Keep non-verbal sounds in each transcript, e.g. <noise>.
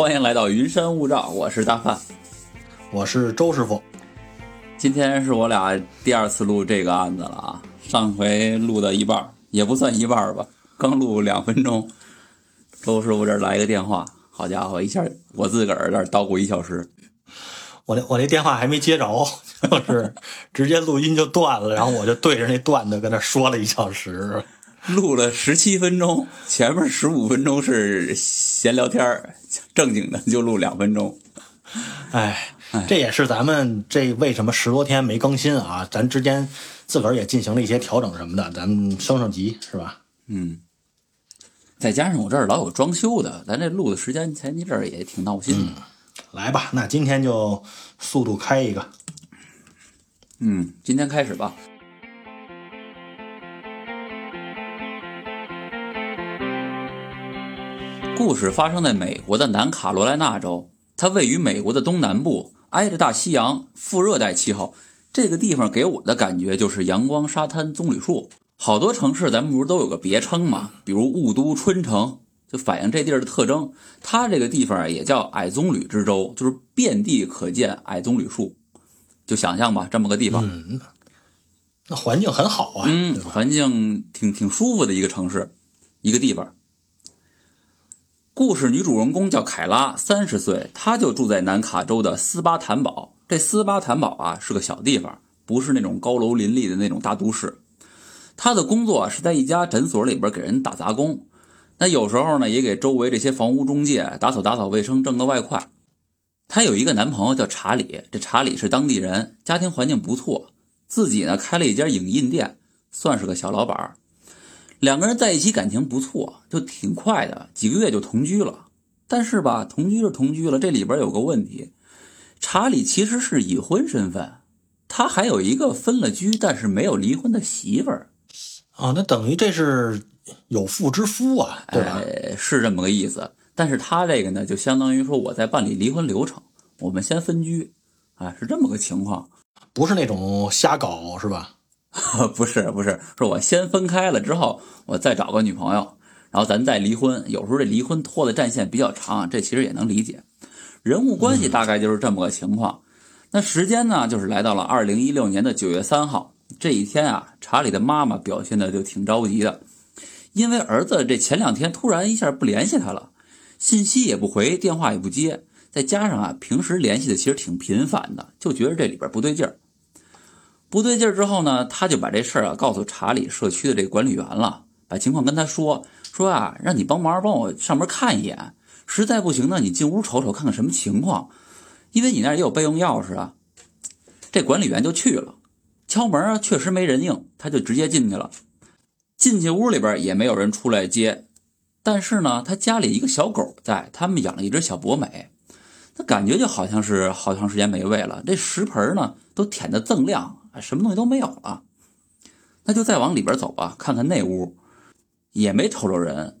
欢迎来到云山雾罩，我是大范。我是周师傅，今天是我俩第二次录这个案子了啊，上回录到一半儿，也不算一半儿吧，刚录两分钟，周师傅这儿来个电话，好家伙，一下我自个儿这儿捣鼓一小时。我那我那电话还没接着，<laughs> 就是直接录音就断了，然后我就对着那段子跟那说了一小时。录了十七分钟，前面十五分钟是闲聊天儿，正经的就录两分钟。哎，这也是咱们这为什么十多天没更新啊？咱之间自个儿也进行了一些调整什么的，咱们升升级是吧？嗯，再加上我这儿老有装修的，咱这录的时间前一阵儿也挺闹心的。来吧，那今天就速度开一个。嗯，今天开始吧。故事发生在美国的南卡罗来纳州，它位于美国的东南部，挨着大西洋，副热带气候。这个地方给我的感觉就是阳光、沙滩、棕榈树。好多城市咱们不是都有个别称嘛，比如雾都、春城，就反映这地儿的特征。它这个地方啊，也叫矮棕榈之州，就是遍地可见矮棕榈树。就想象吧，这么个地方，嗯，那环境很好啊，嗯，环境挺挺舒服的一个城市，一个地方。故事女主人公叫凯拉，三十岁，她就住在南卡州的斯巴坦堡。这斯巴坦堡啊是个小地方，不是那种高楼林立的那种大都市。她的工作是在一家诊所里边给人打杂工，那有时候呢也给周围这些房屋中介打扫打扫卫生，挣个外快。她有一个男朋友叫查理，这查理是当地人，家庭环境不错，自己呢开了一家影印店，算是个小老板儿。两个人在一起感情不错，就挺快的，几个月就同居了。但是吧，同居就同居了，这里边有个问题，查理其实是已婚身份，他还有一个分了居但是没有离婚的媳妇儿，啊，那等于这是有妇之夫啊，对吧？哎，是这么个意思。但是他这个呢，就相当于说我在办理离婚流程，我们先分居，啊，是这么个情况。不是那种瞎搞是吧？<laughs> 不是不是，是我先分开了之后，我再找个女朋友，然后咱再离婚。有时候这离婚拖的战线比较长，这其实也能理解。人物关系大概就是这么个情况。那时间呢，就是来到了二零一六年的九月三号这一天啊，查理的妈妈表现的就挺着急的，因为儿子这前两天突然一下不联系他了，信息也不回，电话也不接，再加上啊平时联系的其实挺频繁的，就觉得这里边不对劲儿。不对劲儿之后呢，他就把这事儿啊告诉查理社区的这个管理员了，把情况跟他说说啊，让你帮忙帮我上门看一眼，实在不行呢，你进屋瞅瞅看看什么情况，因为你那儿也有备用钥匙啊。这管理员就去了，敲门啊，确实没人应，他就直接进去了。进去屋里边也没有人出来接，但是呢，他家里一个小狗在，他们养了一只小博美，他感觉就好像是好长时间没喂了，这食盆呢都舔得锃亮。什么东西都没有了，那就再往里边走吧，看看那屋，也没瞅着人。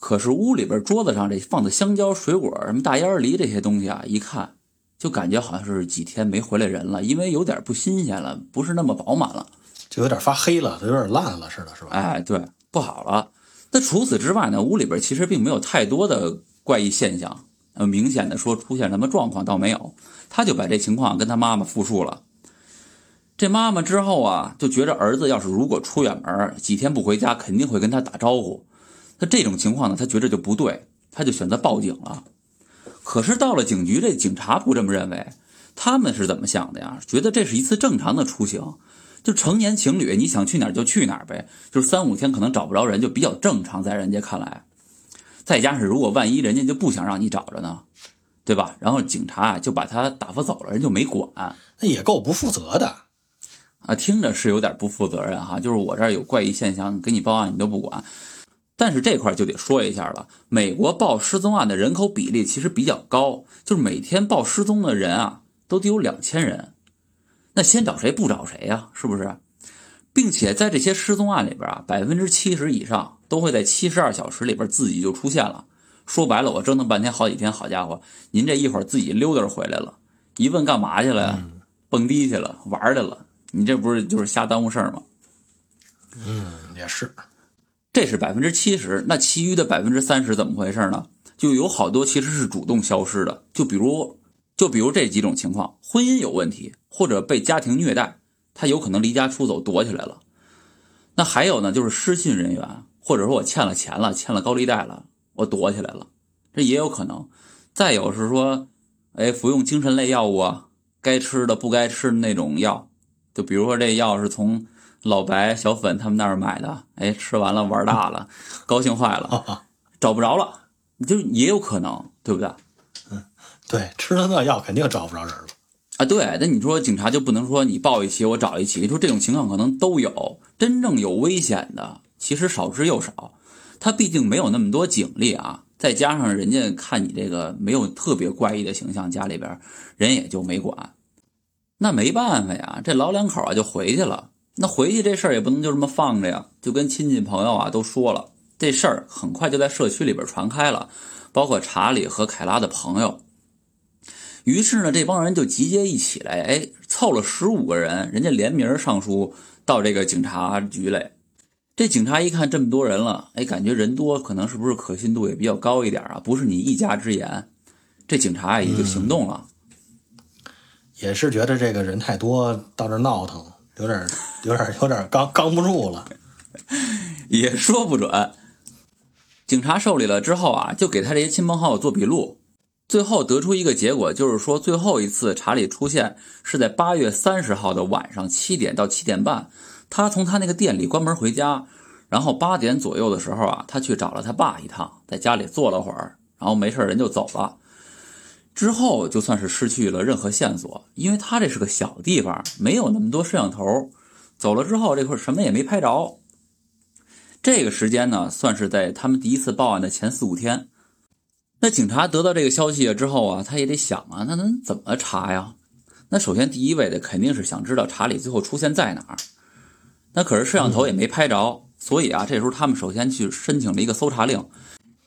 可是屋里边桌子上这放的香蕉、水果、什么大烟梨这些东西啊，一看就感觉好像是几天没回来人了，因为有点不新鲜了，不是那么饱满了，就有点发黑了，有点烂了似的，是吧？哎，对，不好了。那除此之外呢，屋里边其实并没有太多的怪异现象，呃，明显的说出现什么状况倒没有。他就把这情况跟他妈妈复述了。这妈妈之后啊，就觉着儿子要是如果出远门几天不回家，肯定会跟他打招呼。那这种情况呢，他觉着就不对，他就选择报警了。可是到了警局，这警察不这么认为，他们是怎么想的呀？觉得这是一次正常的出行，就成年情侣，你想去哪儿就去哪儿呗，就是三五天可能找不着人，就比较正常，在人家看来。再加上如果万一人家就不想让你找着呢，对吧？然后警察就把他打发走了，人就没管，那也够不负责的。啊，听着是有点不负责任哈，就是我这儿有怪异现象，给你报案你都不管。但是这块就得说一下了，美国报失踪案的人口比例其实比较高，就是每天报失踪的人啊，都得有两千人。那先找谁不找谁呀？是不是？并且在这些失踪案里边啊，百分之七十以上都会在七十二小时里边自己就出现了。说白了，我折腾半天好几天，好家伙，您这一会儿自己溜达回来了，一问干嘛去了呀？蹦迪去了，玩去了。你这不是就是瞎耽误事儿吗？嗯，也是。这是百分之七十，那其余的百分之三十怎么回事呢？就有好多其实是主动消失的。就比如，就比如这几种情况：婚姻有问题，或者被家庭虐待，他有可能离家出走躲起来了。那还有呢，就是失信人员，或者说我欠了钱了，欠了高利贷了，我躲起来了，这也有可能。再有是说，哎，服用精神类药物啊，该吃的不该吃的那种药，就比如说这药是从。老白、小粉他们那儿买的，哎，吃完了玩大了，<laughs> 高兴坏了，找不着了，就也有可能，对不对？嗯，对，吃了那药肯定找不着人了啊。对，那你说警察就不能说你报一起我找一起？你说这种情况可能都有，真正有危险的其实少之又少。他毕竟没有那么多警力啊，再加上人家看你这个没有特别怪异的形象，家里边人也就没管。那没办法呀，这老两口啊就回去了。那回去这事儿也不能就这么放着呀，就跟亲戚朋友啊都说了，这事儿很快就在社区里边传开了，包括查理和凯拉的朋友。于是呢，这帮人就集结一起来，哎，凑了十五个人，人家联名上书到这个警察局来。这警察一看这么多人了，哎，感觉人多，可能是不是可信度也比较高一点啊？不是你一家之言，这警察也就行动了。也是觉得这个人太多，到这闹腾。有点 <laughs> 有点有点刚刚不住了，<laughs> 也说不准。警察受理了之后啊，就给他这些亲朋好友做笔录，最后得出一个结果，就是说最后一次查理出现是在八月三十号的晚上七点到七点半，他从他那个店里关门回家，然后八点左右的时候啊，他去找了他爸一趟，在家里坐了会儿，然后没事人就走了。之后就算是失去了任何线索，因为他这是个小地方，没有那么多摄像头。走了之后，这块什么也没拍着。这个时间呢，算是在他们第一次报案的前四五天。那警察得到这个消息之后啊，他也得想啊，那能怎么查呀？那首先第一位的肯定是想知道查理最后出现在哪儿。那可是摄像头也没拍着，所以啊，这时候他们首先去申请了一个搜查令。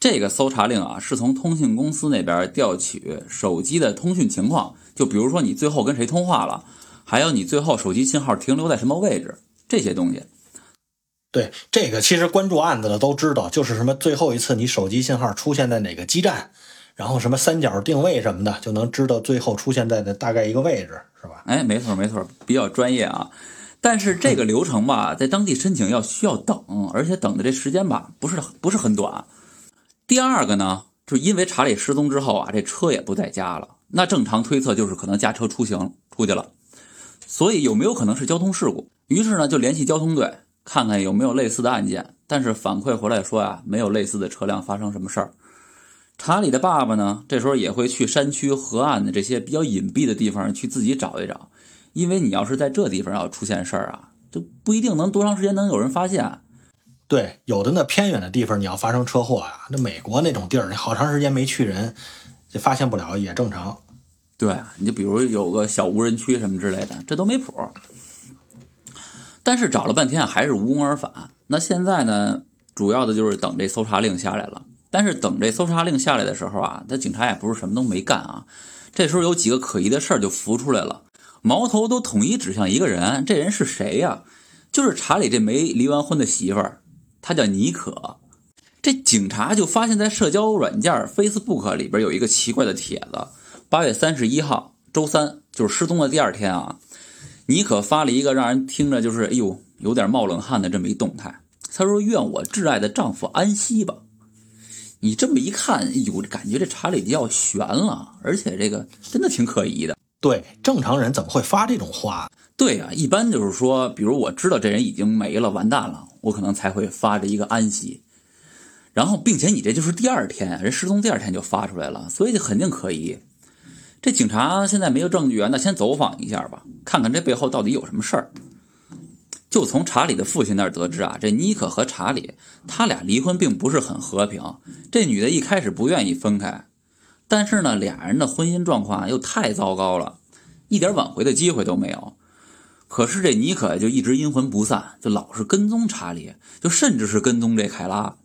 这个搜查令啊，是从通讯公司那边调取手机的通讯情况，就比如说你最后跟谁通话了，还有你最后手机信号停留在什么位置，这些东西。对，这个其实关注案子的都知道，就是什么最后一次你手机信号出现在哪个基站，然后什么三角定位什么的，就能知道最后出现在的大概一个位置，是吧？哎，没错没错，比较专业啊。但是这个流程吧，在当地申请要需要等，而且等的这时间吧，不是不是很短。第二个呢，就是因为查理失踪之后啊，这车也不在家了。那正常推测就是可能驾车出行出去了，所以有没有可能是交通事故？于是呢，就联系交通队看看有没有类似的案件。但是反馈回来说呀，没有类似的车辆发生什么事儿。查理的爸爸呢，这时候也会去山区河岸的这些比较隐蔽的地方去自己找一找，因为你要是在这地方要出现事儿啊，就不一定能多长时间能有人发现。对，有的那偏远的地方，你要发生车祸啊，那美国那种地儿，你好长时间没去人，就发现不了也正常。对，你就比如有个小无人区什么之类的，这都没谱。但是找了半天还是无功而返。那现在呢，主要的就是等这搜查令下来了。但是等这搜查令下来的时候啊，那警察也不是什么都没干啊。这时候有几个可疑的事儿就浮出来了，矛头都统一指向一个人，这人是谁呀？就是查理这没离完婚的媳妇儿。他叫尼可，这警察就发现，在社交软件 Facebook 里边有一个奇怪的帖子。八月三十一号，周三，就是失踪的第二天啊。尼可发了一个让人听着就是哎呦有点冒冷汗的这么一动态。他说：“愿我挚爱的丈夫安息吧。”你这么一看，哎呦，感觉这查理要悬了，而且这个真的挺可疑的。对，正常人怎么会发这种话？对啊，一般就是说，比如我知道这人已经没了，完蛋了，我可能才会发这一个安息。然后，并且你这就是第二天，人失踪第二天就发出来了，所以肯定可疑。这警察现在没有证据啊，那先走访一下吧，看看这背后到底有什么事儿。就从查理的父亲那儿得知啊，这妮可和查理他俩离婚并不是很和平，这女的一开始不愿意分开。但是呢，俩人的婚姻状况又太糟糕了，一点挽回的机会都没有。可是这尼可就一直阴魂不散，就老是跟踪查理，就甚至是跟踪这凯拉。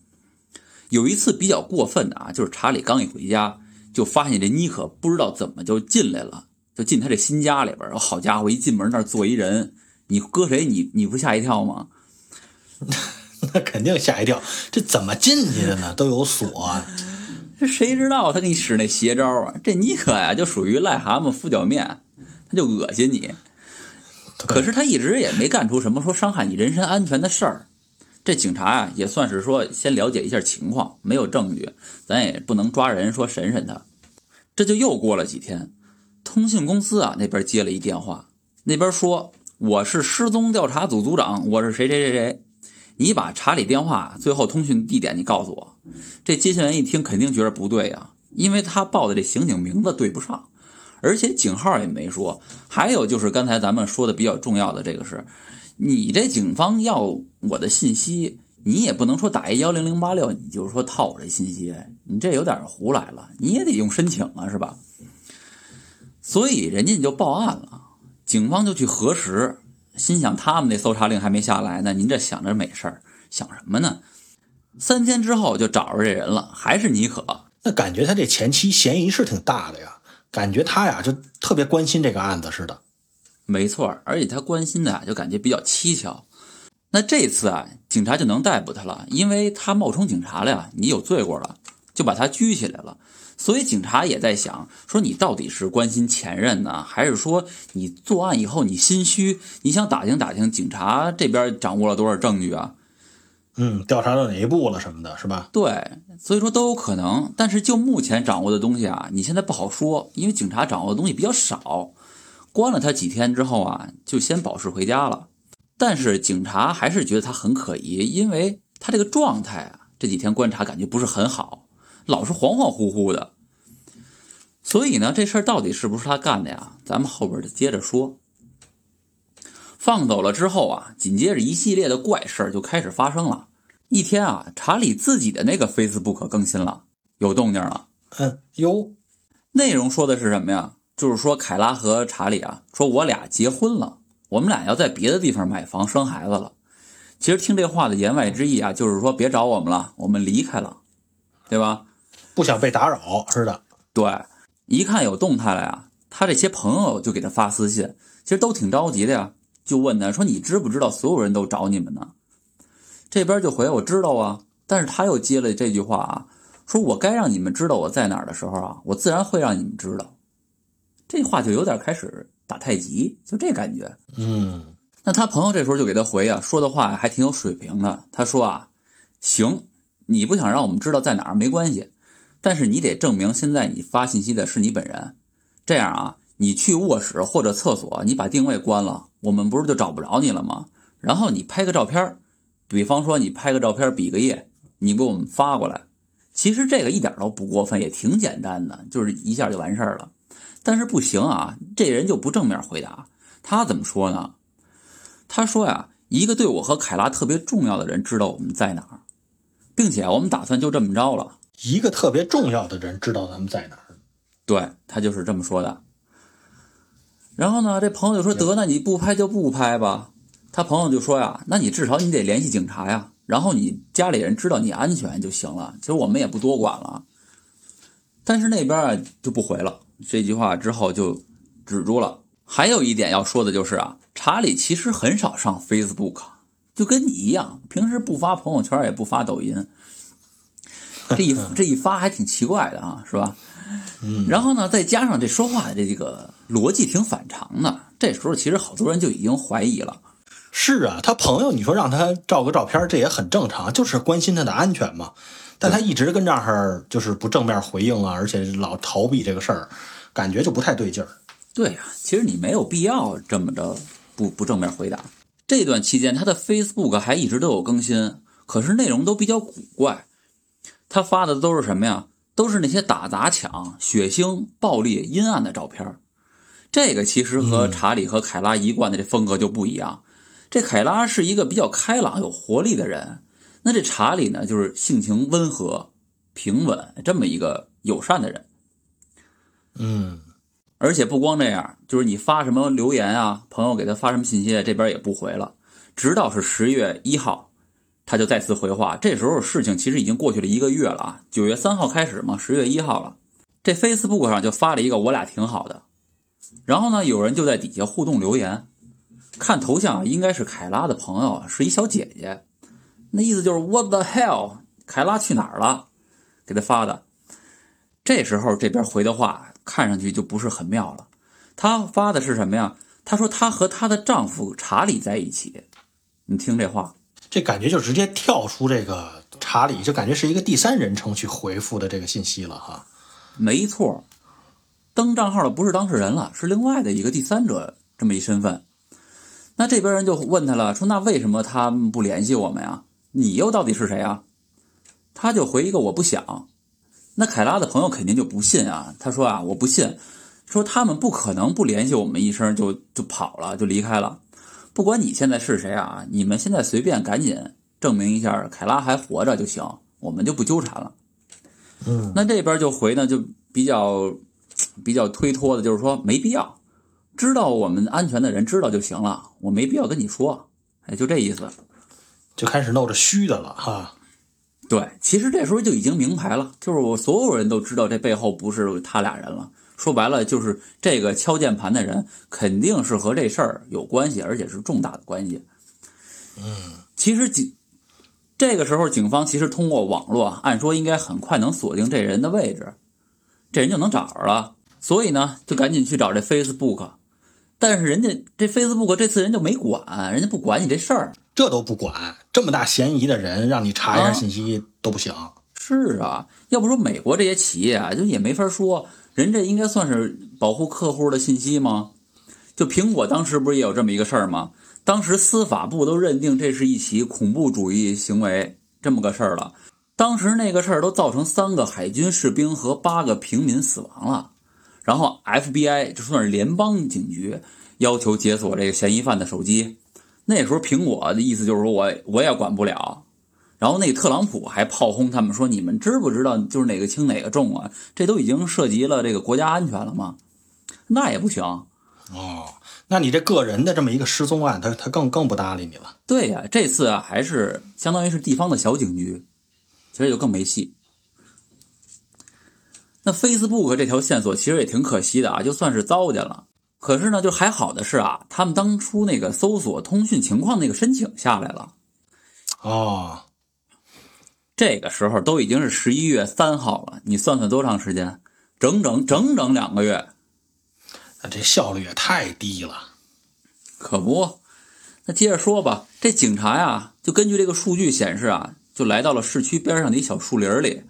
有一次比较过分的啊，就是查理刚一回家，就发现这尼可不知道怎么就进来了，就进他这新家里边。好家伙，一进门那儿坐一人，你搁谁你你不吓一跳吗？<laughs> 那肯定吓一跳，这怎么进去的呢？都有锁。<laughs> 这谁知道他给你使那邪招啊？这尼可呀，就属于癞蛤蟆敷脚面，他就恶心你。可是他一直也没干出什么说伤害你人身安全的事儿。这警察啊，也算是说先了解一下情况，没有证据，咱也不能抓人说审审他。这就又过了几天，通信公司啊那边接了一电话，那边说我是失踪调查组组长，我是谁谁谁谁，你把查理电话最后通讯地点你告诉我。这接线员一听肯定觉得不对呀，因为他报的这刑警名字对不上，而且警号也没说。还有就是刚才咱们说的比较重要的这个是。你这警方要我的信息，你也不能说打一幺零零八六，你就是说套我这信息，你这有点胡来了，你也得用申请啊，是吧？所以人家就报案了，警方就去核实，心想他们那搜查令还没下来呢，您这想着美事儿，想什么呢？三天之后就找着这人了，还是尼可。那感觉他这前期嫌疑是挺大的呀，感觉他呀就特别关心这个案子似的。没错，而且他关心的就感觉比较蹊跷。那这次啊，警察就能逮捕他了，因为他冒充警察了呀，你有罪过了，就把他拘起来了。所以警察也在想，说你到底是关心前任呢，还是说你作案以后你心虚，你想打听打听警察这边掌握了多少证据啊？嗯，调查到哪一步了什么的，是吧？对，所以说都有可能。但是就目前掌握的东西啊，你现在不好说，因为警察掌握的东西比较少。关了他几天之后啊，就先保释回家了。但是警察还是觉得他很可疑，因为他这个状态啊，这几天观察感觉不是很好，老是恍恍惚惚的。所以呢，这事儿到底是不是他干的呀？咱们后边就接着说。放走了之后啊，紧接着一系列的怪事儿就开始发生了。一天啊，查理自己的那个 Facebook 更新了，有动静了。嗯，有。内容说的是什么呀？就是说，凯拉和查理啊，说我俩结婚了，我们俩要在别的地方买房生孩子了。其实听这话的言外之意啊，就是说别找我们了，我们离开了，对吧？不想被打扰似的。对，一看有动态了呀，他这些朋友就给他发私信，其实都挺着急的呀，就问他说：“你知不知道所有人都找你们呢？”这边就回我知道啊，但是他又接了这句话啊，说我该让你们知道我在哪儿的时候啊，我自然会让你们知道。这话就有点开始打太极，就这感觉。嗯，那他朋友这时候就给他回啊，说的话还挺有水平的。他说啊，行，你不想让我们知道在哪儿没关系，但是你得证明现在你发信息的是你本人。这样啊，你去卧室或者厕所，你把定位关了，我们不是就找不着你了吗？然后你拍个照片，比方说你拍个照片，比个耶，你给我们发过来。其实这个一点都不过分，也挺简单的，就是一下就完事儿了。但是不行啊，这人就不正面回答。他怎么说呢？他说呀，一个对我和凯拉特别重要的人知道我们在哪儿，并且我们打算就这么着了。一个特别重要的人知道咱们在哪儿，对他就是这么说的。然后呢，这朋友就说：“得，那你不拍就不拍吧。”他朋友就说呀：“那你至少你得联系警察呀，然后你家里人知道你安全就行了。其实我们也不多管了。”但是那边啊就不回了。这句话之后就止住了。还有一点要说的就是啊，查理其实很少上 Facebook，就跟你一样，平时不发朋友圈，也不发抖音。<laughs> 这一这一发还挺奇怪的啊，是吧？嗯。然后呢，再加上这说话的这个逻辑挺反常的，这时候其实好多人就已经怀疑了。是啊，他朋友你说让他照个照片，这也很正常，就是关心他的安全嘛。但他一直跟这儿就是不正面回应啊，而且老逃避这个事儿，感觉就不太对劲儿。对呀，其实你没有必要这么着不不正面回答。这段期间，他的 Facebook 还一直都有更新，可是内容都比较古怪。他发的都是什么呀？都是那些打砸抢、血腥、暴力、阴暗的照片。这个其实和查理和凯拉一贯的这风格就不一样。这凯拉是一个比较开朗、有活力的人。那这查理呢，就是性情温和、平稳，这么一个友善的人。嗯，而且不光这样，就是你发什么留言啊，朋友给他发什么信息，这边也不回了。直到是十月一号，他就再次回话。这时候事情其实已经过去了一个月了啊，九月三号开始嘛，十月一号了，这 Facebook 上就发了一个“我俩挺好的”，然后呢，有人就在底下互动留言，看头像应该是凯拉的朋友，是一小姐姐。那意思就是 What the hell？凯拉去哪儿了？给他发的。这时候这边回的话看上去就不是很妙了。她发的是什么呀？她说她和她的丈夫查理在一起。你听这话，这感觉就直接跳出这个查理，就感觉是一个第三人称去回复的这个信息了哈。没错，登账号的不是当事人了，是另外的一个第三者这么一身份。那这边人就问他了，说那为什么他们不联系我们呀？你又到底是谁啊？他就回一个我不想。那凯拉的朋友肯定就不信啊，他说啊我不信，说他们不可能不联系我们一声就就跑了就离开了。不管你现在是谁啊，你们现在随便赶紧证明一下凯拉还活着就行，我们就不纠缠了。嗯，那这边就回呢，就比较比较推脱的，就是说没必要，知道我们安全的人知道就行了，我没必要跟你说，哎，就这意思。就开始闹着虚的了哈。对，其实这时候就已经明牌了，就是我所有人都知道这背后不是他俩人了。说白了，就是这个敲键盘的人肯定是和这事儿有关系，而且是重大的关系。嗯，其实警这个时候，警方其实通过网络，按说应该很快能锁定这人的位置，这人就能找着了。所以呢，就赶紧去找这 Facebook。但是人家这 Facebook 这次人就没管，人家不管你这事儿。这都不管，这么大嫌疑的人，让你查一下信息都不行。是啊，要不说美国这些企业啊，就也没法说，人这应该算是保护客户的信息吗？就苹果当时不是也有这么一个事儿吗？当时司法部都认定这是一起恐怖主义行为，这么个事儿了。当时那个事儿都造成三个海军士兵和八个平民死亡了，然后 FBI 就算是联邦警局要求解锁这个嫌疑犯的手机。那时候苹果的意思就是说我我也管不了，然后那特朗普还炮轰他们说你们知不知道就是哪个轻哪个重啊？这都已经涉及了这个国家安全了吗？那也不行。哦，那你这个人的这么一个失踪案，他他更更不搭理你了。对呀，这次啊还是相当于是地方的小警局，其实就更没戏。那 Facebook 这条线索其实也挺可惜的啊，就算是糟践了。可是呢，就还好的是啊，他们当初那个搜索通讯情况那个申请下来了。哦，这个时候都已经是十一月三号了，你算算多长时间？整整整整两个月。那这效率也太低了。可不，那接着说吧。这警察呀，就根据这个数据显示啊，就来到了市区边上的一小树林里。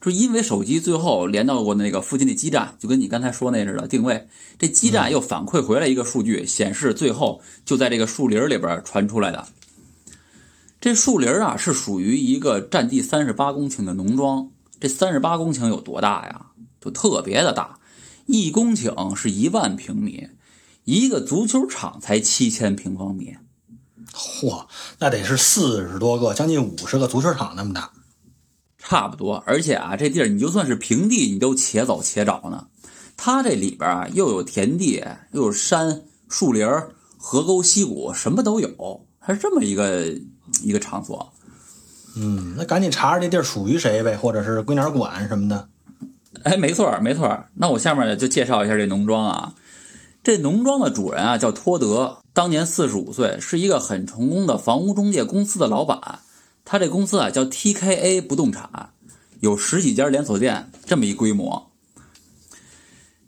就因为手机最后连到过那个附近的基站，就跟你刚才说那似的定位，这基站又反馈回来一个数据，显示最后就在这个树林里边传出来的。这树林啊是属于一个占地三十八公顷的农庄，这三十八公顷有多大呀？就特别的大，一公顷是一万平米，一个足球场才七千平方米。嚯，那得是四十多个，将近五十个足球场那么大。差不多，而且啊，这地儿你就算是平地，你都且走且找呢。它这里边啊，又有田地，又有山、树林、河沟、溪谷，什么都有，还是这么一个一个场所。嗯，那赶紧查查这地儿属于谁呗，或者是归哪儿管什么的。哎，没错没错。那我下面就介绍一下这农庄啊。这农庄的主人啊叫托德，当年四十五岁，是一个很成功的房屋中介公司的老板。他这公司啊叫 TKA 不动产，有十几家连锁店，这么一规模。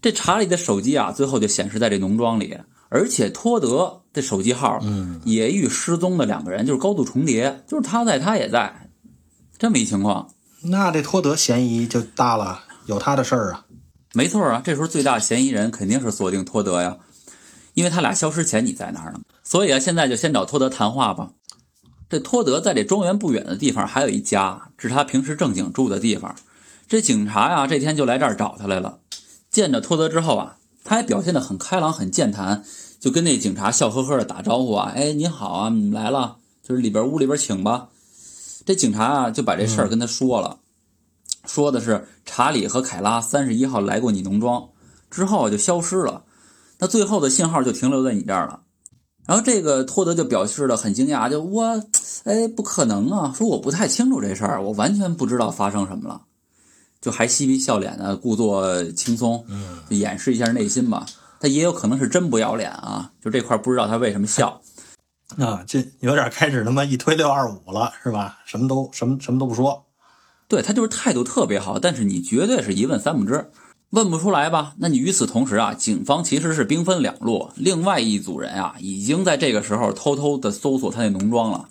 这查理的手机啊，最后就显示在这农庄里，而且托德的手机号，嗯，也与失踪的两个人就是高度重叠，就是他在，他也在，这么一情况。那这托德嫌疑就大了，有他的事儿啊。没错啊，这时候最大嫌疑人肯定是锁定托德呀，因为他俩消失前你在那儿呢。所以啊，现在就先找托德谈话吧。这托德在这庄园不远的地方还有一家，是他平时正经住的地方。这警察呀，这天就来这儿找他来了。见着托德之后啊，他还表现得很开朗、很健谈，就跟那警察笑呵呵的打招呼啊：“哎，您好啊，你们来了，就是里边屋里边请吧。”这警察啊就把这事儿跟他说了，说的是查理和凯拉三十一号来过你农庄，之后就消失了，那最后的信号就停留在你这儿了。然后这个托德就表示了很惊讶，就我，哎，不可能啊！说我不太清楚这事儿，我完全不知道发生什么了，就还嬉皮笑脸的，故作轻松，嗯，就掩饰一下内心吧。他也有可能是真不要脸啊，就这块不知道他为什么笑。<laughs> 啊，这有点开始他妈一推六二五了，是吧？什么都什么什么都不说。对他就是态度特别好，但是你绝对是一问三不知，问不出来吧？那你与此同时啊，警方其实是兵分两路，另外一组人啊，已经在这个时候偷偷的搜索他那农庄了。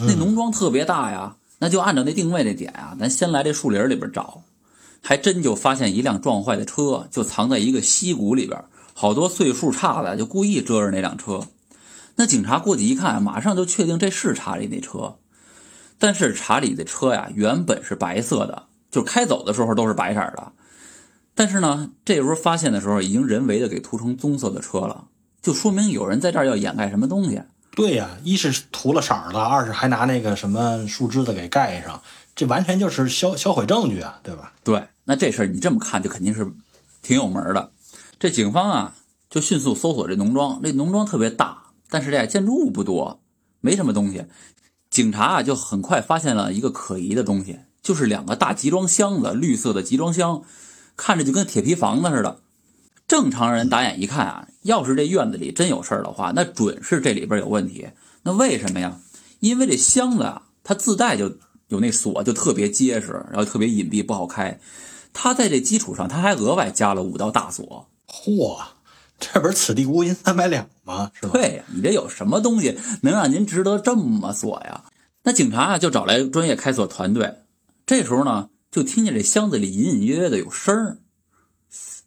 那农庄特别大呀，那就按照那定位那点啊，咱先来这树林里边找，还真就发现一辆撞坏的车，就藏在一个溪谷里边，好多岁数差的就故意遮着那辆车。那警察过去一看，马上就确定这是查理那车。但是查理的车呀，原本是白色的，就开走的时候都是白色的。但是呢，这时候发现的时候，已经人为的给涂成棕色的车了，就说明有人在这儿要掩盖什么东西。对呀，一是涂了色儿了，二是还拿那个什么树枝子给盖上，这完全就是销销毁证据啊，对吧？对，那这事儿你这么看，就肯定是挺有门的。这警方啊，就迅速搜索这农庄，这农庄特别大。但是这建筑物不多，没什么东西。警察啊，就很快发现了一个可疑的东西，就是两个大集装箱子，绿色的集装箱，看着就跟铁皮房子似的。正常人打眼一看啊，要是这院子里真有事儿的话，那准是这里边有问题。那为什么呀？因为这箱子啊，它自带就有那锁，就特别结实，然后特别隐蔽，不好开。它在这基础上，它还额外加了五道大锁。嚯！这不是此地无银三百两吗？是吧？对呀，你这有什么东西能让您值得这么锁呀？那警察啊就找来专业开锁团队。这时候呢，就听见这箱子里隐隐约约的有声儿。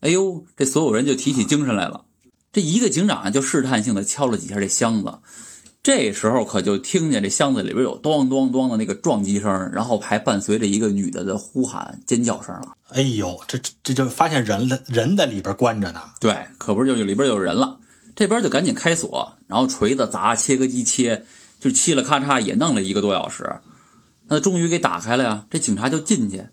哎呦，这所有人就提起精神来了。这一个警长啊就试探性的敲了几下这箱子。这时候可就听见这箱子里边有咚咚咚的那个撞击声，然后还伴随着一个女的的呼喊尖叫声了。哎呦，这这就发现人了，人在里边关着呢。对，可不是就里边有人了。这边就赶紧开锁，然后锤子砸，切割机切，就嘁了咔嚓也弄了一个多小时。那终于给打开了呀。这警察就进去，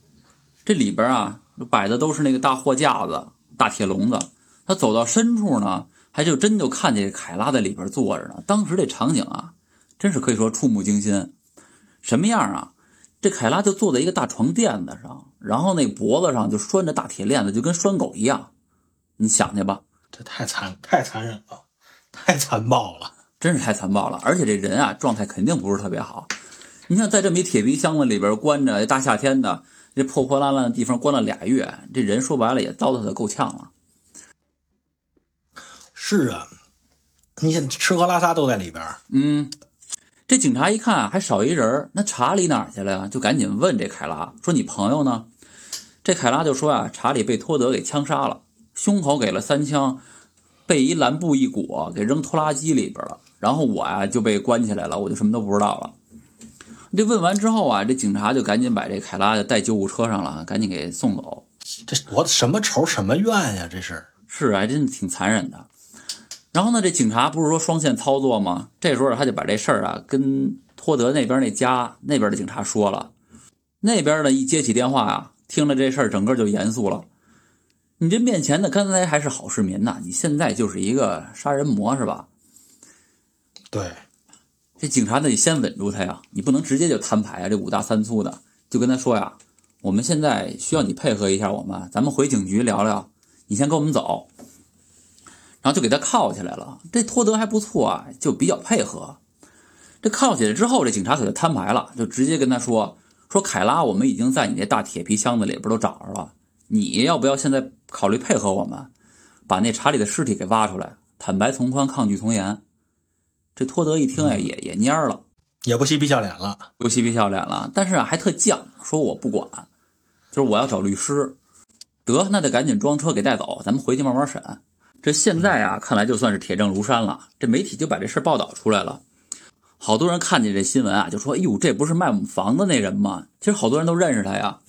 这里边啊摆的都是那个大货架子、大铁笼子。他走到深处呢。还就真就看见凯拉在里边坐着呢。当时这场景啊，真是可以说触目惊心。什么样啊？这凯拉就坐在一个大床垫子上，然后那脖子上就拴着大铁链子，就跟拴狗一样。你想去吧，这太残太残忍了，太残暴了，真是太残暴了。而且这人啊，状态肯定不是特别好。你像，在这么一铁皮箱子里边关着，大夏天的，这破破烂烂的地方关了俩月，这人说白了也糟蹋的够呛了。是啊，你想吃喝拉撒都在里边嗯，这警察一看还少一人，那查理哪儿去了呀？就赶紧问这凯拉说：“你朋友呢？”这凯拉就说：“啊，查理被托德给枪杀了，胸口给了三枪，被一蓝布一裹，给扔拖拉机里边了。然后我呀就被关起来了，我就什么都不知道了。”这问完之后啊，这警察就赶紧把这凯拉就带救护车上了，赶紧给送走。这我什么仇什么怨呀？这是是啊，真的挺残忍的。然后呢，这警察不是说双线操作吗？这时候他就把这事儿啊跟托德那边那家那边的警察说了。那边呢一接起电话啊，听了这事儿，整个就严肃了。你这面前的刚才还是好市民呐，你现在就是一个杀人魔是吧？对，这警察得先稳住他呀，你不能直接就摊牌啊。这五大三粗的，就跟他说呀，我们现在需要你配合一下我们，咱们回警局聊聊，你先跟我们走。然后就给他铐起来了。这托德还不错啊，就比较配合。这铐起来之后，这警察给他摊牌了，就直接跟他说：“说凯拉，我们已经在你那大铁皮箱子里边都找着了，你要不要现在考虑配合我们，把那查理的尸体给挖出来？坦白从宽，抗拒从严。”这托德一听，哎，也也蔫了，也不嬉皮笑脸了，不嬉皮笑脸了。但是啊，还特犟，说我不管，就是我要找律师。得，那得赶紧装车给带走，咱们回去慢慢审。这现在啊，看来就算是铁证如山了。这媒体就把这事报道出来了，好多人看见这新闻啊，就说：“哎呦，这不是卖我们房子那人吗？”其实好多人都认识他呀，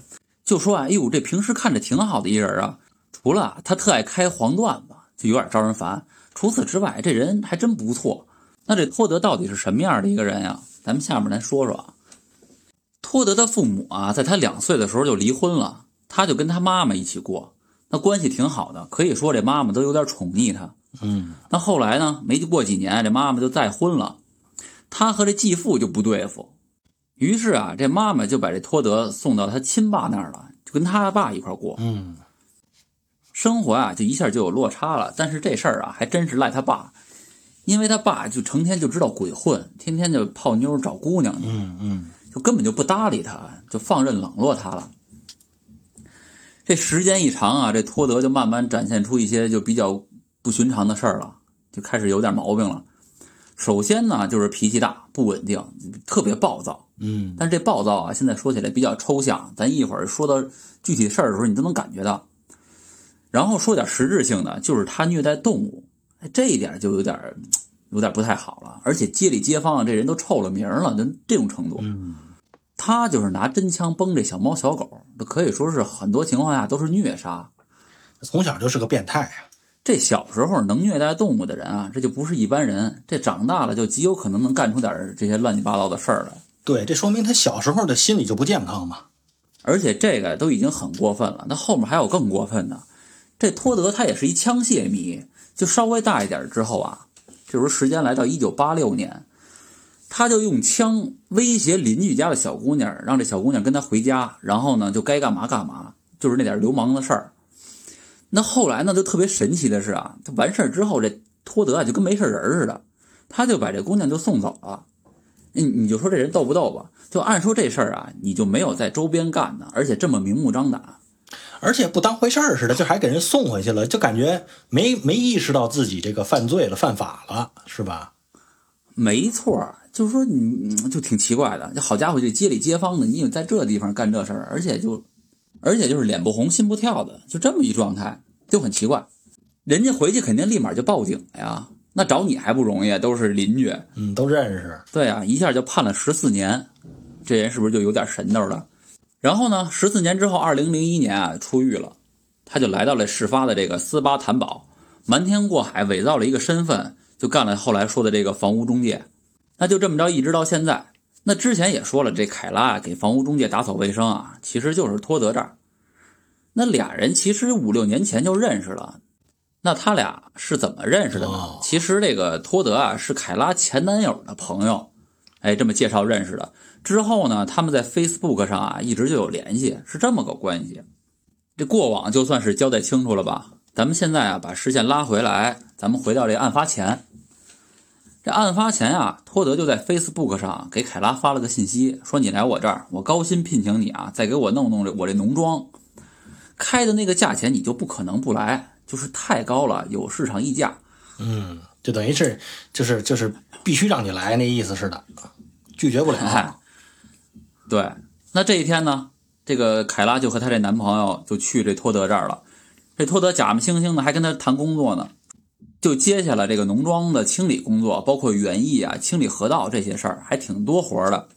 就说：“啊，哎呦，这平时看着挺好的一人啊，除了他特爱开黄段子，就有点招人烦。除此之外，这人还真不错。”那这托德到底是什么样的一个人呀？咱们下面来说说啊。托德的父母啊，在他两岁的时候就离婚了，他就跟他妈妈一起过。那关系挺好的，可以说这妈妈都有点宠溺他。嗯，那后来呢？没过几年，这妈妈就再婚了，他和这继父就不对付，于是啊，这妈妈就把这托德送到他亲爸那儿了，就跟他爸一块过。嗯，生活啊，就一下就有落差了。但是这事儿啊，还真是赖他爸，因为他爸就成天就知道鬼混，天天就泡妞找姑娘，嗯嗯，就根本就不搭理他。就放任冷落他了。这时间一长啊，这托德就慢慢展现出一些就比较不寻常的事儿了，就开始有点毛病了。首先呢，就是脾气大、不稳定，特别暴躁。嗯，但是这暴躁啊，现在说起来比较抽象，咱一会儿说到具体事儿的时候，你都能感觉到。然后说点实质性的，就是他虐待动物，这一点就有点有点不太好了。而且街里街坊啊，这人都臭了名了，就这种程度。嗯，他就是拿真枪崩这小猫小狗，这可以说是很多情况下都是虐杀。从小就是个变态啊。这小时候能虐待动物的人啊，这就不是一般人。这长大了就极有可能能干出点这些乱七八糟的事儿来。对，这说明他小时候的心理就不健康嘛。而且这个都已经很过分了，那后面还有更过分的。这托德他也是一枪械迷，就稍微大一点之后啊，这时候时间来到一九八六年，他就用枪威胁邻居家的小姑娘，让这小姑娘跟他回家，然后呢就该干嘛干嘛，就是那点流氓的事儿。那后来呢，就特别神奇的是啊，他完事儿之后，这托德啊就跟没事人似的，他就把这姑娘就送走了。你你就说这人逗不逗吧？就按说这事儿啊，你就没有在周边干的，而且这么明目张胆。而且不当回事儿似的，就还给人送回去了，就感觉没没意识到自己这个犯罪了、犯法了，是吧？没错，就是说你就挺奇怪的。好家伙，这街里街坊的，你有在这地方干这事儿，而且就而且就是脸不红心不跳的，就这么一状态，就很奇怪。人家回去肯定立马就报警了呀，那找你还不容易，都是邻居，嗯，都认识。对啊，一下就判了十四年，这人是不是就有点神道了？然后呢，十四年之后，二零零一年啊，出狱了，他就来到了事发的这个斯巴坦堡，瞒天过海，伪造了一个身份，就干了后来说的这个房屋中介。那就这么着，一直到现在。那之前也说了，这凯拉啊给房屋中介打扫卫生啊，其实就是托德这儿。那俩人其实五六年前就认识了。那他俩是怎么认识的呢？其实这个托德啊是凯拉前男友的朋友，哎，这么介绍认识的。之后呢，他们在 Facebook 上啊一直就有联系，是这么个关系。这过往就算是交代清楚了吧？咱们现在啊把视线拉回来，咱们回到这案发前。这案发前啊，托德就在 Facebook 上给凯拉发了个信息，说你来我这儿，我高薪聘请你啊，再给我弄弄这我这农庄，开的那个价钱你就不可能不来，就是太高了，有市场溢价。嗯，就等于是就是就是必须让你来那意思似的，拒绝不了。<laughs> 对，那这一天呢，这个凯拉就和她这男朋友就去这托德这儿了。这托德假模惺惺的还跟他谈工作呢，就接下了这个农庄的清理工作，包括园艺啊、清理河道这些事儿，还挺多活的。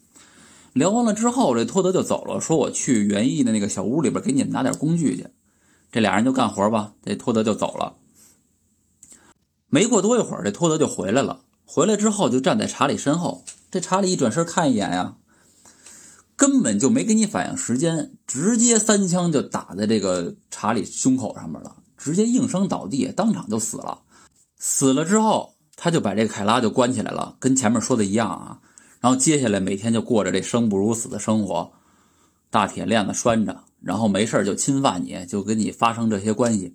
聊完了之后，这托德就走了，说我去园艺的那个小屋里边给你们拿点工具去。这俩人就干活吧，这托德就走了。没过多一会儿，这托德就回来了。回来之后就站在查理身后，这查理一转身看一眼呀。根本就没给你反应时间，直接三枪就打在这个查理胸口上面了，直接应声倒地，当场就死了。死了之后，他就把这个凯拉就关起来了，跟前面说的一样啊。然后接下来每天就过着这生不如死的生活，大铁链子拴着，然后没事就侵犯你，就跟你发生这些关系。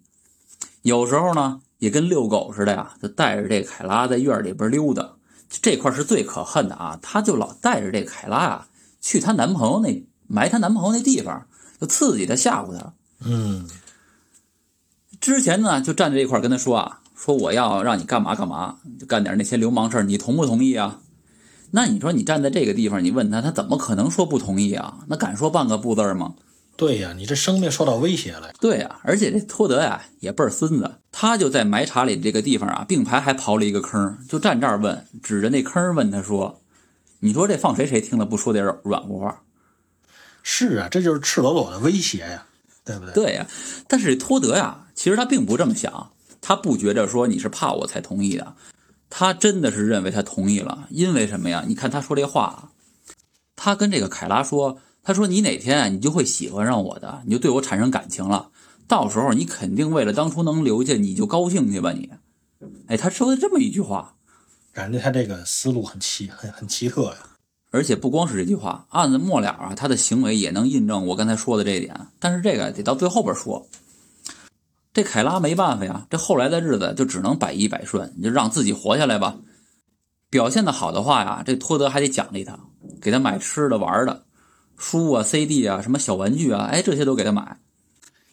有时候呢，也跟遛狗似的呀，就带着这凯拉在院里边溜达。这块是最可恨的啊，他就老带着这凯拉啊。去她男朋友那埋她男朋友那地方，就刺激她吓唬她。嗯，之前呢就站在这块跟她说啊，说我要让你干嘛干嘛，就干点那些流氓事儿，你同不同意啊？那你说你站在这个地方，你问他，他怎么可能说不同意啊？那敢说半个不字吗？对呀，你这生命受到威胁了。对呀，而且这托德呀也倍儿孙子，他就在埋查理这个地方啊，并排还刨了一个坑，就站这儿问，指着那坑问他说。你说这放谁谁听了不说点软乎话？是啊，这就是赤裸裸的威胁呀，对不对？对呀，但是托德呀，其实他并不这么想，他不觉着说你是怕我才同意的，他真的是认为他同意了，因为什么呀？你看他说这话，他跟这个凯拉说，他说你哪天你就会喜欢上我的，你就对我产生感情了，到时候你肯定为了当初能留下，你就高兴去吧你。哎，他说的这么一句话。感觉他这个思路很奇，很很奇特呀。而且不光是这句话，案子末了啊，他的行为也能印证我刚才说的这一点。但是这个得到最后边说。这凯拉没办法呀，这后来的日子就只能百依百顺，你就让自己活下来吧。表现的好的话呀，这托德还得奖励他，给他买吃的玩的。书啊、CD 啊、什么小玩具啊，哎，这些都给他买。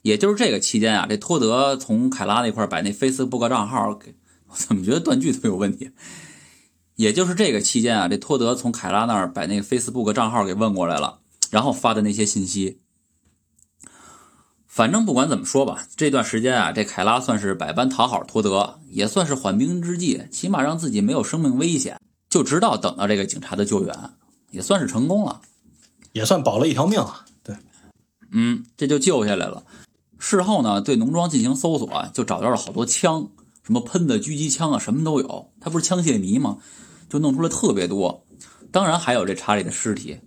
也就是这个期间啊，这托德从凯拉那块把那 Facebook 账号给，我怎么觉得断句都有问题？也就是这个期间啊，这托德从凯拉那儿把那个 Facebook 账号给问过来了，然后发的那些信息。反正不管怎么说吧，这段时间啊，这凯拉算是百般讨好托德，也算是缓兵之计，起码让自己没有生命危险，就直到等到这个警察的救援，也算是成功了，也算保了一条命啊。对，嗯，这就救下来了。事后呢，对农庄进行搜索，就找到了好多枪，什么喷的狙击枪啊，什么都有。他不是枪械迷吗？就弄出来特别多。当然还有这查理的尸体。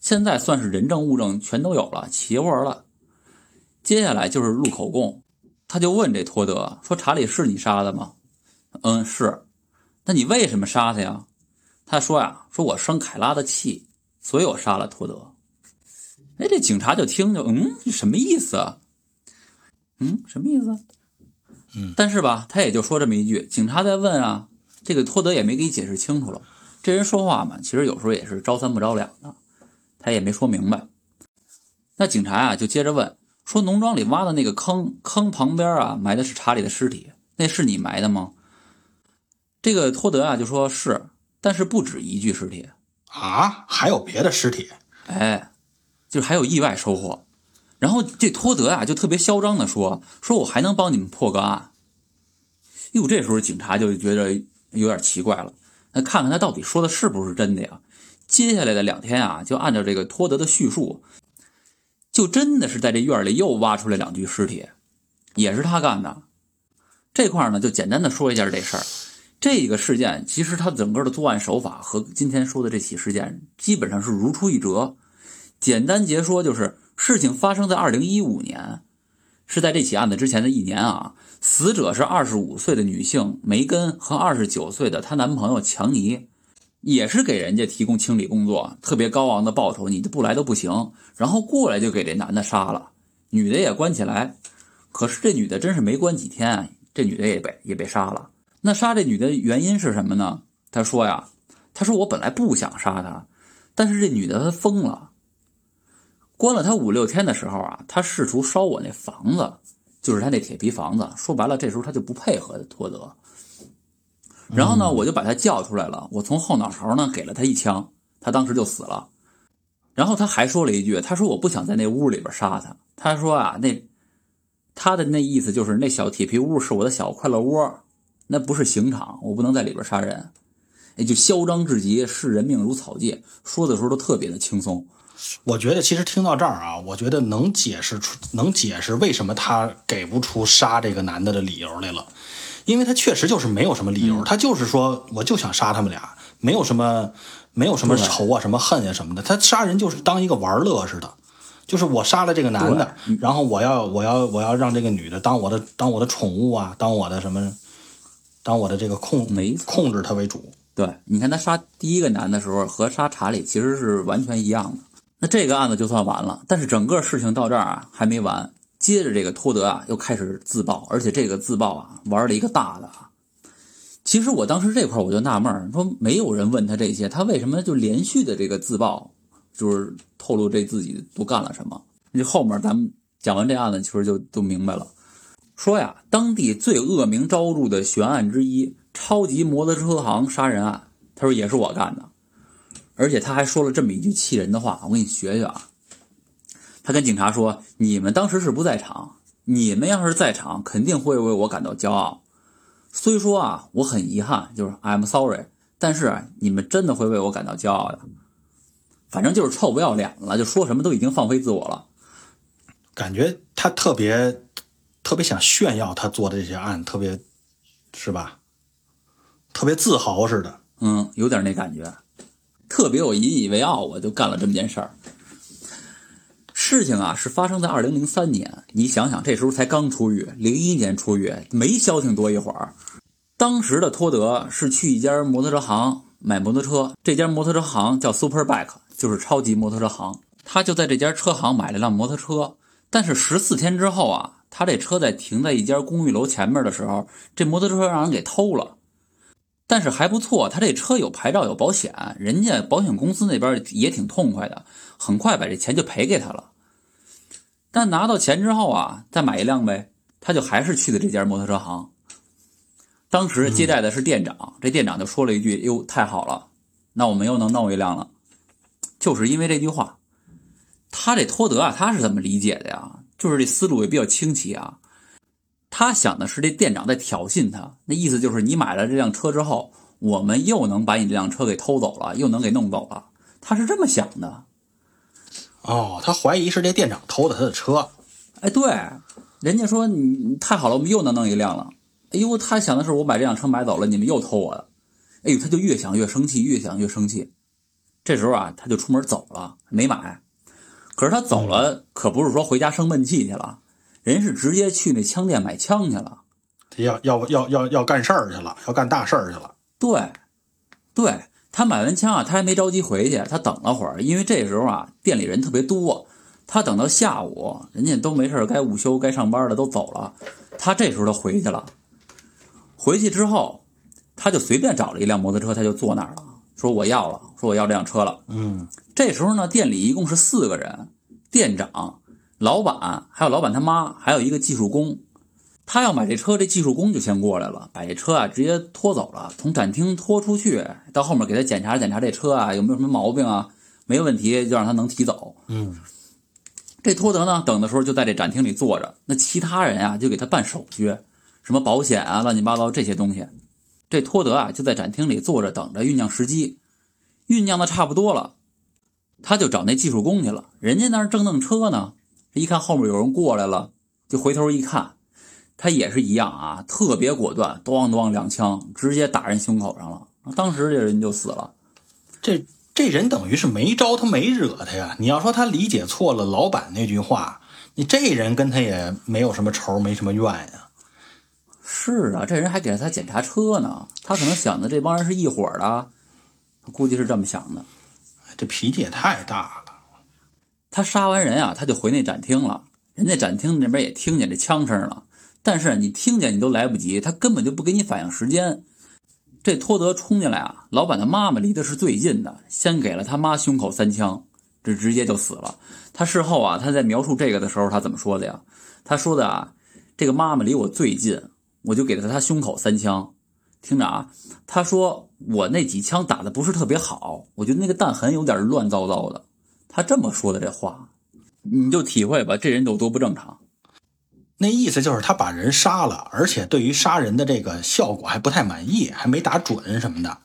现在算是人证物证全都有了，齐活了。接下来就是录口供，他就问这托德说：“查理是你杀的吗？”“嗯，是。”“那你为什么杀他呀？”他说：“呀，说我生凯拉的气，所以我杀了托德。”哎，这警察就听就嗯，什么意思啊？嗯，什么意思？嗯，但是吧，他也就说这么一句。警察在问啊，这个托德也没给你解释清楚了。这人说话嘛，其实有时候也是招三不招两的，他也没说明白。那警察啊，就接着问说：“农庄里挖的那个坑，坑旁边啊，埋的是查理的尸体，那是你埋的吗？”这个托德啊，就说是，但是不止一具尸体啊，还有别的尸体。哎，就是还有意外收获。然后这托德啊，就特别嚣张的说：“说我还能帮你们破个案。”哟，这时候警察就觉得有点奇怪了，那看看他到底说的是不是真的呀？接下来的两天啊，就按照这个托德的叙述，就真的是在这院里又挖出来两具尸体，也是他干的。这块呢，就简单的说一下这事儿。这个事件其实他整个的作案手法和今天说的这起事件基本上是如出一辙。简单截说就是。事情发生在二零一五年，是在这起案子之前的一年啊。死者是二十五岁的女性梅根和二十九岁的她男朋友强尼，也是给人家提供清理工作，特别高昂的报酬，你不来都不行。然后过来就给这男的杀了，女的也关起来。可是这女的真是没关几天，这女的也被也被杀了。那杀这女的原因是什么呢？他说呀，他说我本来不想杀她，但是这女的她疯了。关了他五六天的时候啊，他试图烧我那房子，就是他那铁皮房子。说白了，这时候他就不配合托德。然后呢，我就把他叫出来了，我从后脑勺呢给了他一枪，他当时就死了。然后他还说了一句，他说我不想在那屋里边杀他。他说啊，那他的那意思就是那小铁皮屋是我的小快乐窝，那不是刑场，我不能在里边杀人。也就嚣张至极，视人命如草芥，说的时候都特别的轻松。我觉得其实听到这儿啊，我觉得能解释出，能解释为什么他给不出杀这个男的的理由来了，因为他确实就是没有什么理由，他就是说我就想杀他们俩，没有什么没有什么仇啊，什么恨呀什么的，他杀人就是当一个玩乐似的，就是我杀了这个男的，然后我要我要我要让这个女的当我的当我的宠物啊，当我的什么，当我的这个控没控制他为主。对，你看他杀第一个男的时候和杀查理其实是完全一样的。那这个案子就算完了，但是整个事情到这儿啊还没完。接着这个托德啊又开始自爆，而且这个自爆啊玩了一个大的啊。其实我当时这块我就纳闷说没有人问他这些，他为什么就连续的这个自爆，就是透露这自己都干了什么？那后面咱们讲完这案子，其实就都明白了。说呀，当地最恶名昭著的悬案之一——超级摩托车行杀人案，他说也是我干的。而且他还说了这么一句气人的话，我给你学学啊。他跟警察说：“你们当时是不在场，你们要是在场，肯定会为我感到骄傲。虽说啊，我很遗憾，就是 I'm sorry，但是你们真的会为我感到骄傲的。反正就是臭不要脸了，就说什么都已经放飞自我了。感觉他特别特别想炫耀他做的这些案，特别是吧？特别自豪似的。嗯，有点那感觉。”特别我引以为傲，我就干了这么件事儿。事情啊是发生在二零零三年，你想想，这时候才刚出狱，零一年出狱，没消停多一会儿。当时的托德是去一家摩托车行买摩托车，这家摩托车行叫 Super Bike，就是超级摩托车行。他就在这家车行买了辆摩托车，但是十四天之后啊，他这车在停在一家公寓楼前面的时候，这摩托车让人给偷了。但是还不错，他这车有牌照有保险，人家保险公司那边也挺痛快的，很快把这钱就赔给他了。但拿到钱之后啊，再买一辆呗，他就还是去的这家摩托车行。当时接待的是店长，这店长就说了一句：“哟，太好了，那我们又能弄一辆了。”就是因为这句话，他这托德啊，他是怎么理解的呀？就是这思路也比较清奇啊。他想的是这店长在挑衅他，那意思就是你买了这辆车之后，我们又能把你这辆车给偷走了，又能给弄走了。他是这么想的。哦，他怀疑是这店长偷的他的车。哎，对，人家说你太好了，我们又能弄一辆了。哎呦，他想的是我把这辆车买走了，你们又偷我的。哎呦，他就越想越生气，越想越生气。这时候啊，他就出门走了，没买。可是他走了，可不是说回家生闷气去了，人是直接去那枪店买枪去了。他要要要要要干事儿去了，要干大事儿去了。对，对他买完枪啊，他还没着急回去，他等了会儿，因为这时候啊，店里人特别多。他等到下午，人家都没事该午休该上班的都走了，他这时候他回去了。回去之后，他就随便找了一辆摩托车，他就坐那儿了，说我要了，说我要这辆车了。嗯，这时候呢，店里一共是四个人，店长、老板，还有老板他妈，还有一个技术工。他要买这车，这技术工就先过来了，把这车啊直接拖走了，从展厅拖出去，到后面给他检查检查这车啊有没有什么毛病啊，没问题就让他能提走。嗯，这托德呢，等的时候就在这展厅里坐着，那其他人啊就给他办手续。什么保险啊，乱七八糟这些东西，这托德啊就在展厅里坐着等着酝酿时机，酝酿的差不多了，他就找那技术工去了。人家那儿正弄车呢，一看后面有人过来了，就回头一看，他也是一样啊，特别果断，咣咣两枪直接打人胸口上了，当时这人就死了。这这人等于是没招他，没惹他呀。你要说他理解错了老板那句话，你这人跟他也没有什么仇，没什么怨呀。是啊，这人还给了他检查车呢，他可能想的这帮人是一伙的，估计是这么想的。这脾气也太大了。他杀完人啊，他就回那展厅了。人家展厅那边也听见这枪声了，但是你听见你都来不及，他根本就不给你反应时间。这托德冲进来啊，老板的妈妈离的是最近的，先给了他妈胸口三枪，这直接就死了。他事后啊，他在描述这个的时候，他怎么说的呀？他说的啊，这个妈妈离我最近。我就给了他胸口三枪，听着啊，他说我那几枪打的不是特别好，我觉得那个弹痕有点乱糟糟的。他这么说的这话，你就体会吧，这人有多不正常。那意思就是他把人杀了，而且对于杀人的这个效果还不太满意，还没打准什么的。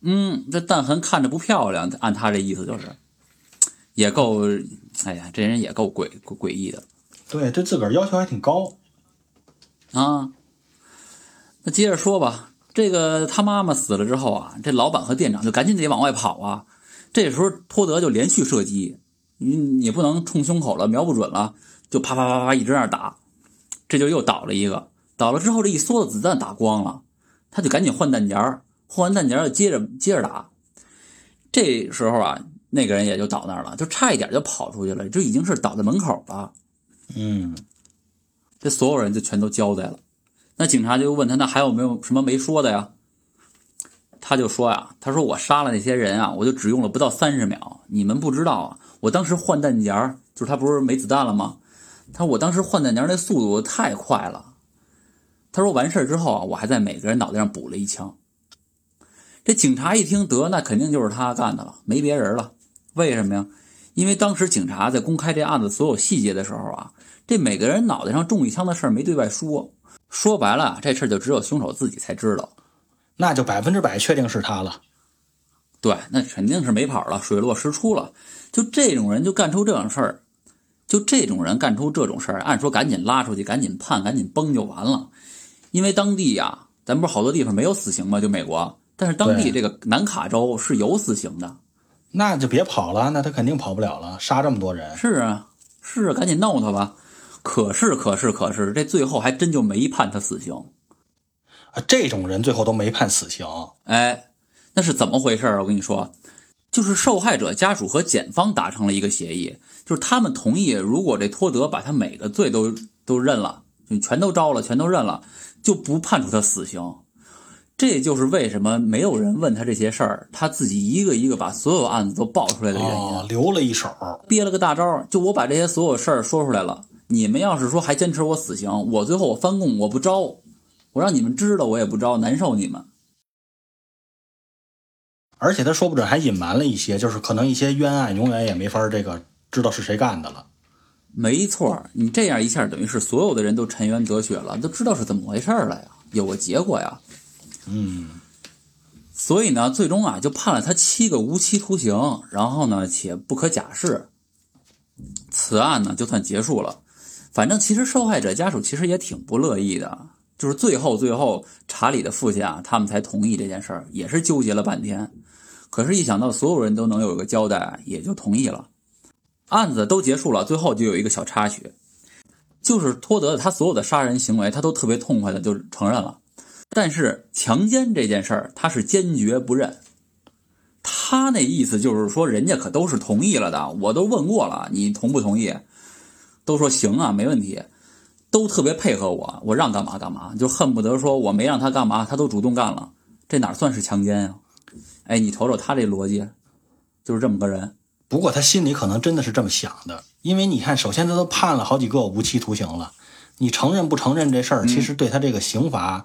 嗯，这弹痕看着不漂亮，按他这意思就是，也够，哎呀，这人也够诡诡异的。对，对自个儿要求还挺高。啊，那接着说吧。这个他妈妈死了之后啊，这老板和店长就赶紧得往外跑啊。这时候托德就连续射击，你你不能冲胸口了，瞄不准了，就啪啪啪啪一直在那打。这就又倒了一个，倒了之后这一梭子子弹打光了，他就赶紧换弹夹，换完弹夹又接着接着打。这时候啊，那个人也就倒那儿了，就差一点就跑出去了，就已经是倒在门口了。嗯。这所有人就全都交代了，那警察就问他，那还有没有什么没说的呀？他就说呀，他说我杀了那些人啊，我就只用了不到三十秒。你们不知道啊，我当时换弹夹，就是他不是没子弹了吗？他说我当时换弹夹那速度太快了。他说完事儿之后啊，我还在每个人脑袋上补了一枪。这警察一听得，那肯定就是他干的了，没别人了。为什么呀？因为当时警察在公开这案子所有细节的时候啊。这每个人脑袋上中一枪的事儿没对外说，说白了，这事儿就只有凶手自己才知道，那就百分之百确定是他了。对，那肯定是没跑了，水落石出了。就这种人就干出这种事儿，就这种人干出这种事儿，按说赶紧拉出去，赶紧判，赶紧崩就完了。因为当地呀，咱不是好多地方没有死刑吗？就美国，但是当地这个南卡州是有死刑的，那就别跑了，那他肯定跑不了了，杀这么多人。是啊，是啊，赶紧弄他吧。可是，可是，可是，这最后还真就没判他死刑啊！这种人最后都没判死刑，哎，那是怎么回事我跟你说，就是受害者家属和检方达成了一个协议，就是他们同意，如果这托德把他每个罪都都认了，就全都招了，全都认了，就不判处他死刑。这就是为什么没有人问他这些事儿，他自己一个一个把所有案子都爆出来的原因。哦，留了一手。憋了个大招，就我把这些所有事儿说出来了，你们要是说还坚持我死刑，我最后我翻供我不招，我让你们知道我也不招，难受你们。而且他说不准还隐瞒了一些，就是可能一些冤案永远也没法这个知道是谁干的了。没错，你这样一下等于是所有的人都沉冤得雪了，都知道是怎么回事了呀，有个结果呀。嗯，所以呢，最终啊就判了他七个无期徒刑，然后呢且不可假释，此案呢就算结束了。反正其实受害者家属其实也挺不乐意的，就是最后最后查理的父亲啊，他们才同意这件事儿，也是纠结了半天。可是，一想到所有人都能有一个交代，也就同意了。案子都结束了，最后就有一个小插曲，就是托德他所有的杀人行为，他都特别痛快的就承认了。但是强奸这件事儿，他是坚决不认。他那意思就是说，人家可都是同意了的，我都问过了，你同不同意？都说行啊，没问题，都特别配合我，我让干嘛干嘛，就恨不得说我没让他干嘛，他都主动干了，这哪算是强奸呀？哎，你瞅瞅他这逻辑，就是这么个人。不过他心里可能真的是这么想的，因为你看，首先他都判了好几个无期徒刑了，你承认不承认这事儿，其实对他这个刑罚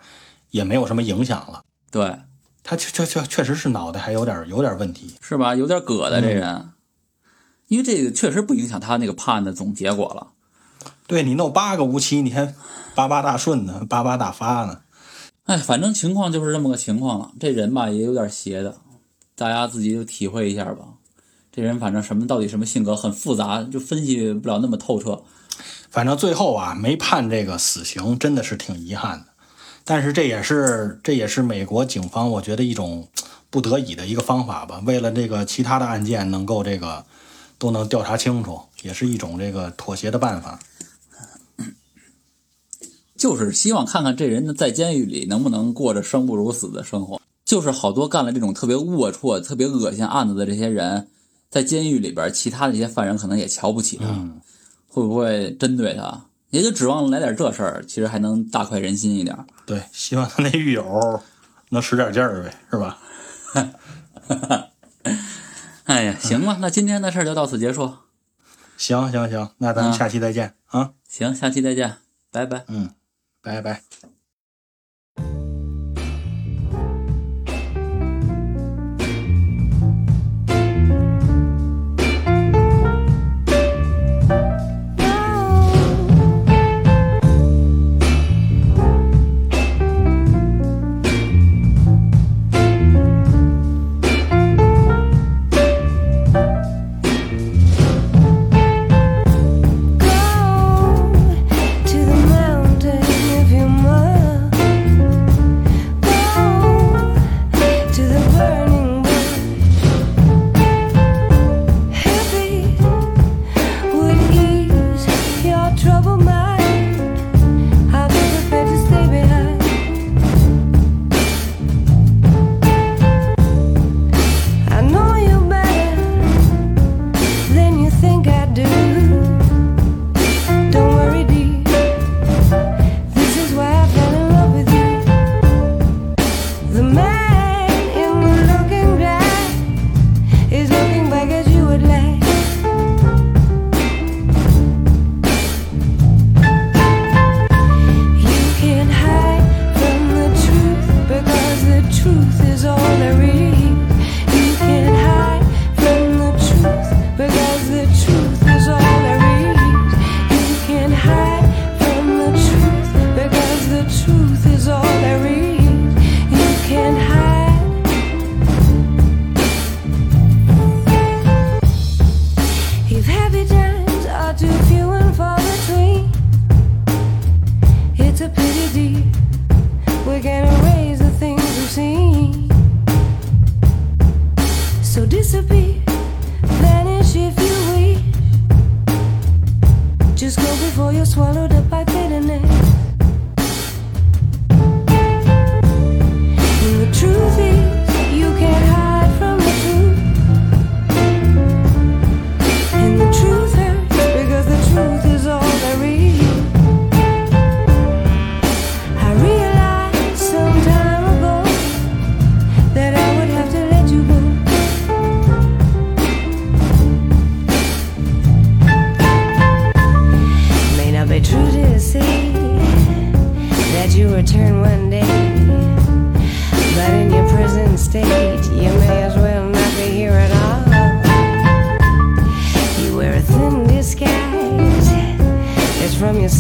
也没有什么影响了。对，他确确确确实是脑袋还有点有点问题，是吧？有点葛的这人，因为这个确实不影响他那个判的总结果了。对你弄八个无期，你还八八大顺呢，八八大发呢。哎，反正情况就是这么个情况了。这人吧也有点邪的，大家自己就体会一下吧。这人反正什么到底什么性格很复杂，就分析不了那么透彻。反正最后啊没判这个死刑，真的是挺遗憾的。但是这也是这也是美国警方我觉得一种不得已的一个方法吧。为了这个其他的案件能够这个都能调查清楚，也是一种这个妥协的办法。就是希望看看这人在监狱里能不能过着生不如死的生活。就是好多干了这种特别龌龊、特别恶心案子的这些人。在监狱里边，其他的一些犯人可能也瞧不起他，会不会针对他？也就指望来点这事儿，其实还能大快人心一点。对，希望他那狱友能使点劲儿呗，是吧？<laughs> 哎呀，行吧，那今天的事儿就到此结束。行行行，那咱们下期再见啊！行，下期再见，拜拜。嗯，拜拜。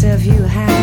of you have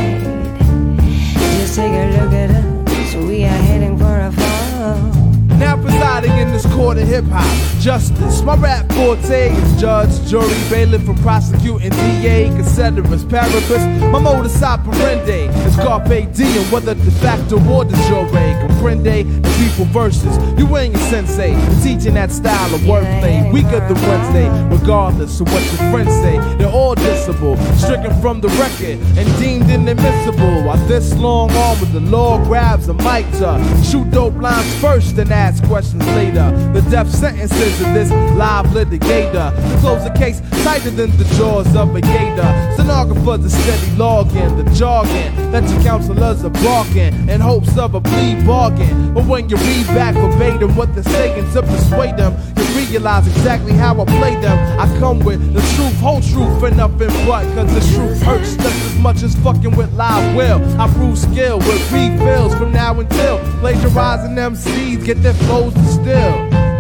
hip hop justice. My rap forte is judge, jury, bailiff, from prosecuting DA, considerus, paraphrase. My modus operandi is carpe diem, whether de facto or de jure. Comprende the people versus you ain't a sensei. Teaching that style of wordplay, weaker than Wednesday, regardless of what your friends say. They're all dissable, stricken from the record and deemed inadmissible. While this long arm with the law grabs a mic to shoot dope lines first and ask questions later. The death sentences of this live litigator. To close the case tighter than the jaws of a gator. Stenographers are steady logging the jargon that your counselors are barking in hopes of a plea bargain. But when you read back verbatim what they're saying to persuade them, you realize exactly how I play them. I come with the truth, whole truth, and nothing but. Cause the truth hurts just as much as fucking with live will. I prove skill with refills from now until plagiarizing MCs get their flows distilled.